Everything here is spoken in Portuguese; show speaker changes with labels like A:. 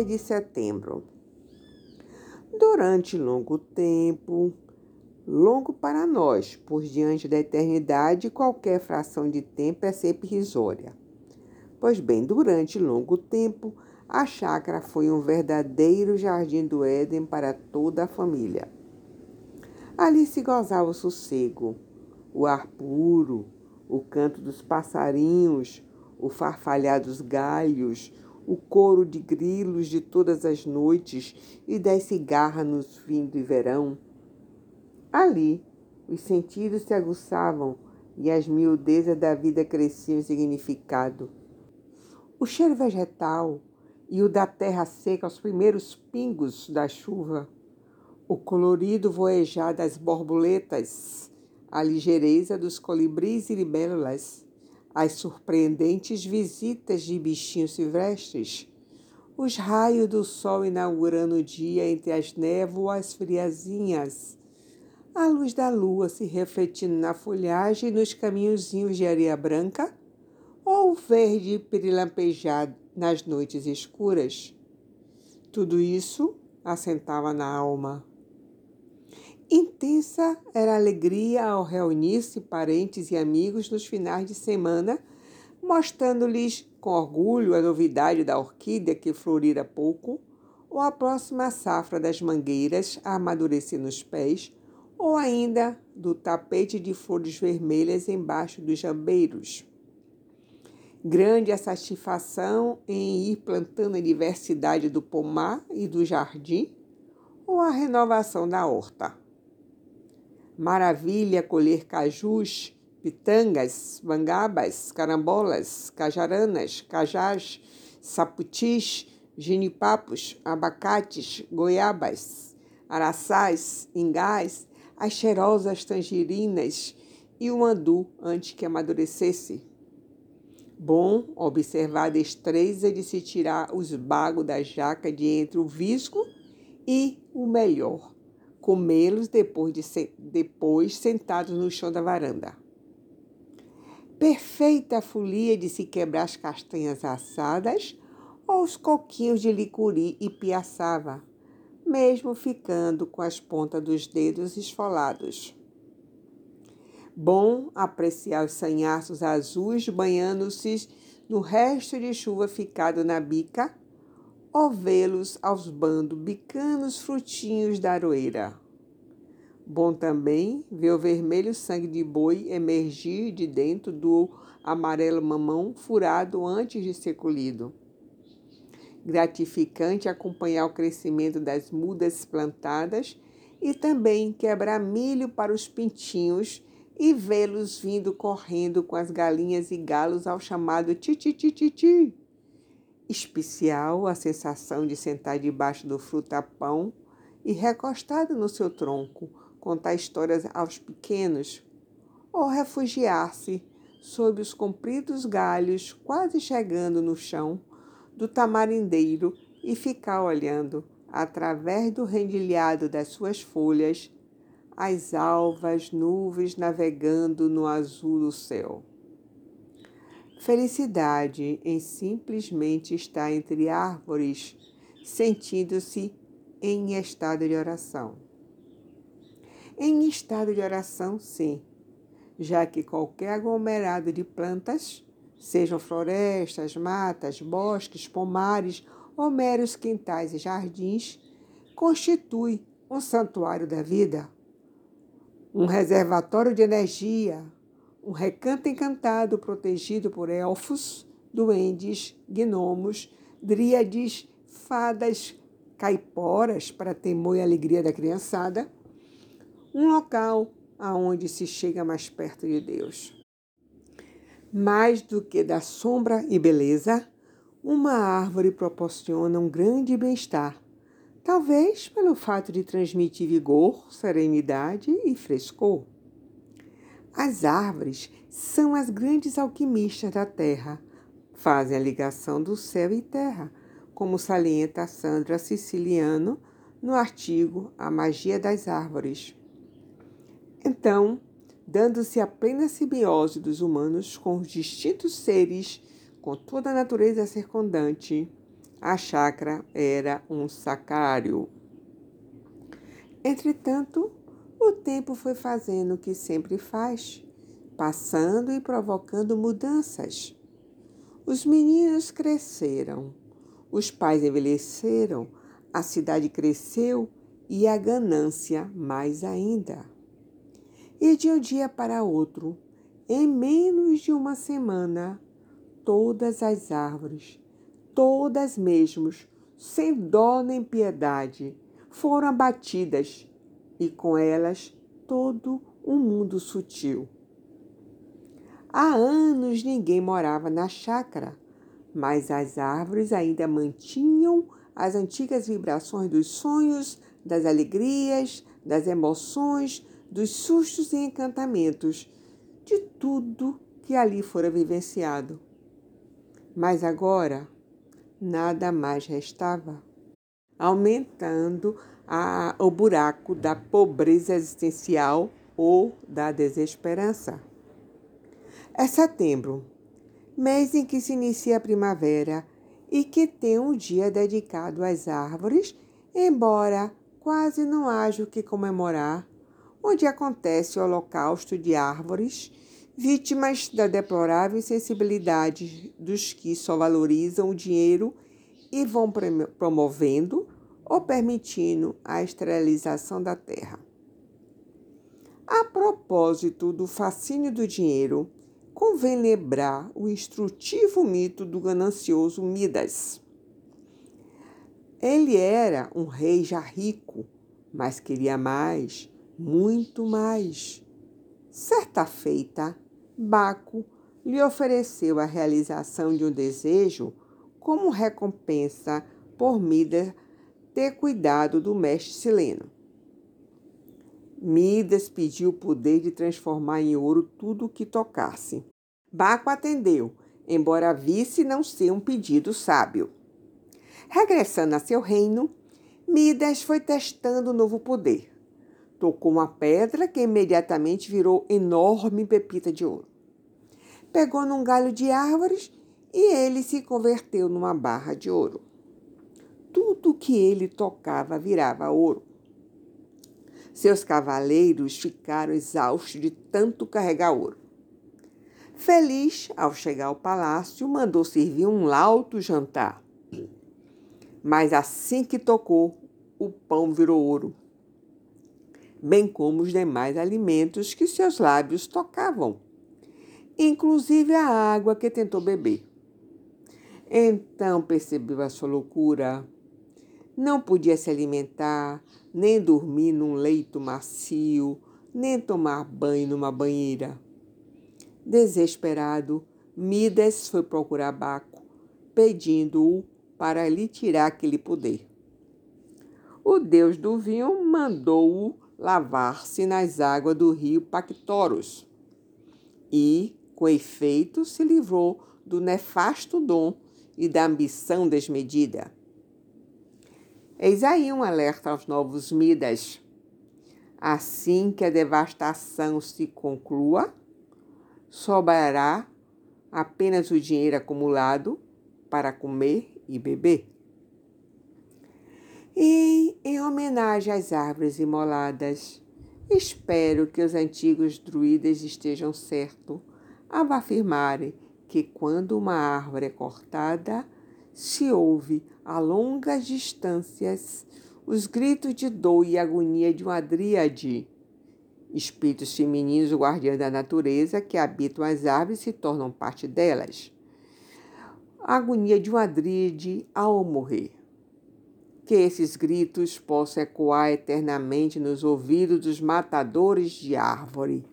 A: dia de setembro. Durante longo tempo, longo para nós, por diante da eternidade, qualquer fração de tempo é sempre risória. Pois bem, durante longo tempo, a chácara foi um verdadeiro jardim do Éden para toda a família. Ali se gozava o sossego, o ar puro, o canto dos passarinhos, o farfalhar dos galhos, o coro de grilos de todas as noites e das cigarras nos fins do verão. Ali, os sentidos se aguçavam e as miudezas da vida cresciam em significado. O cheiro vegetal e o da terra seca aos primeiros pingos da chuva, o colorido voejar das borboletas, a ligeireza dos colibris e libélulas, as surpreendentes visitas de bichinhos silvestres, os raios do sol inaugurando o dia entre as névoas friazinhas, a luz da lua se refletindo na folhagem nos caminhozinhos de areia branca, ou o verde perilampejado nas noites escuras. Tudo isso assentava na alma. Intensa era a alegria ao reunir-se parentes e amigos nos finais de semana, mostrando-lhes com orgulho a novidade da orquídea que florira pouco, ou a próxima safra das mangueiras a amadurecer nos pés, ou ainda do tapete de flores vermelhas embaixo dos jambeiros. Grande a satisfação em ir plantando a diversidade do pomar e do jardim, ou a renovação da horta. Maravilha colher cajus, pitangas, mangabas, carambolas, cajaranas, cajás, saputis, genipapos, abacates, goiabas, araçás, ingás, as cheirosas tangerinas e o andu antes que amadurecesse. Bom observar a destreza de se tirar os bagos da jaca de entre o visco e o melhor, comê-los depois, de, depois sentados no chão da varanda. Perfeita folia de se quebrar as castanhas assadas ou os coquinhos de licuri e piaçava, mesmo ficando com as pontas dos dedos esfolados. Bom apreciar os sanhaços azuis banhando-se no resto de chuva ficado na bica ou vê-los aos bandos bicando os frutinhos da aroeira. Bom também ver o vermelho sangue de boi emergir de dentro do amarelo mamão furado antes de ser colhido. Gratificante acompanhar o crescimento das mudas plantadas e também quebrar milho para os pintinhos e vê-los vindo correndo com as galinhas e galos ao chamado ti-ti-ti-ti-ti especial a sensação de sentar debaixo do frutapão e recostado no seu tronco, contar histórias aos pequenos, ou refugiar-se sob os compridos galhos, quase chegando no chão, do tamarindeiro e ficar olhando, através do rendilhado das suas folhas, as alvas nuvens navegando no azul do céu. Felicidade em simplesmente estar entre árvores, sentindo-se em estado de oração. Em estado de oração, sim, já que qualquer aglomerado de plantas, sejam florestas, matas, bosques, pomares ou meros quintais e jardins, constitui um santuário da vida, um reservatório de energia, um recanto encantado protegido por elfos, duendes, gnomos, dríades, fadas, caiporas para temor e alegria da criançada, um local aonde se chega mais perto de Deus. Mais do que da sombra e beleza, uma árvore proporciona um grande bem-estar, talvez pelo fato de transmitir vigor, serenidade e frescor. As árvores são as grandes alquimistas da terra, fazem a ligação do céu e terra, como salienta Sandra Siciliano no artigo A Magia das Árvores. Então, dando-se a plena simbiose dos humanos com os distintos seres, com toda a natureza circundante, A chácara era um sacário. Entretanto, o tempo foi fazendo o que sempre faz, passando e provocando mudanças. Os meninos cresceram, os pais envelheceram, a cidade cresceu e a ganância mais ainda. E de um dia para outro, em menos de uma semana, todas as árvores, todas mesmos, sem dó nem piedade, foram abatidas e com elas todo um mundo sutil. Há anos ninguém morava na chácara, mas as árvores ainda mantinham as antigas vibrações dos sonhos, das alegrias, das emoções, dos sustos e encantamentos, de tudo que ali fora vivenciado. Mas agora nada mais restava, aumentando a, o buraco da pobreza existencial ou da desesperança. É setembro, mês em que se inicia a primavera e que tem um dia dedicado às árvores, embora quase não haja o que comemorar, onde acontece o holocausto de árvores, vítimas da deplorável sensibilidade dos que só valorizam o dinheiro e vão promovendo ou permitindo a esterilização da terra. A propósito do fascínio do dinheiro, convém lembrar o instrutivo mito do ganancioso Midas. Ele era um rei já rico, mas queria mais, muito mais. Certa feita, Baco lhe ofereceu a realização de um desejo como recompensa por Midas ter cuidado do mestre Sileno. Midas pediu o poder de transformar em ouro tudo o que tocasse. Baco atendeu, embora visse não ser um pedido sábio. Regressando a seu reino, Midas foi testando o novo poder. Tocou uma pedra que imediatamente virou enorme pepita de ouro. Pegou num galho de árvores e ele se converteu numa barra de ouro tudo que ele tocava virava ouro. Seus cavaleiros ficaram exaustos de tanto carregar ouro. Feliz, ao chegar ao palácio, mandou servir um lauto jantar. Mas assim que tocou, o pão virou ouro, bem como os demais alimentos que seus lábios tocavam, inclusive a água que tentou beber. Então percebeu a sua loucura não podia se alimentar, nem dormir num leito macio, nem tomar banho numa banheira. Desesperado, Midas foi procurar Baco, pedindo-o para lhe tirar aquele poder. O deus do vinho mandou-o lavar-se nas águas do rio Pactoros e, com efeito, se livrou do nefasto dom e da ambição desmedida. Eis aí um alerta aos novos Midas. Assim que a devastação se conclua, sobrará apenas o dinheiro acumulado para comer e beber. E, em homenagem às árvores imoladas, espero que os antigos druidas estejam certos ao afirmarem que quando uma árvore é cortada, se ouve a longas distâncias os gritos de dor e agonia de uma dríade. Espíritos femininos guardiãs da natureza que habitam as árvores se tornam parte delas. A agonia de uma dríade ao morrer. Que esses gritos possam ecoar eternamente nos ouvidos dos matadores de árvore.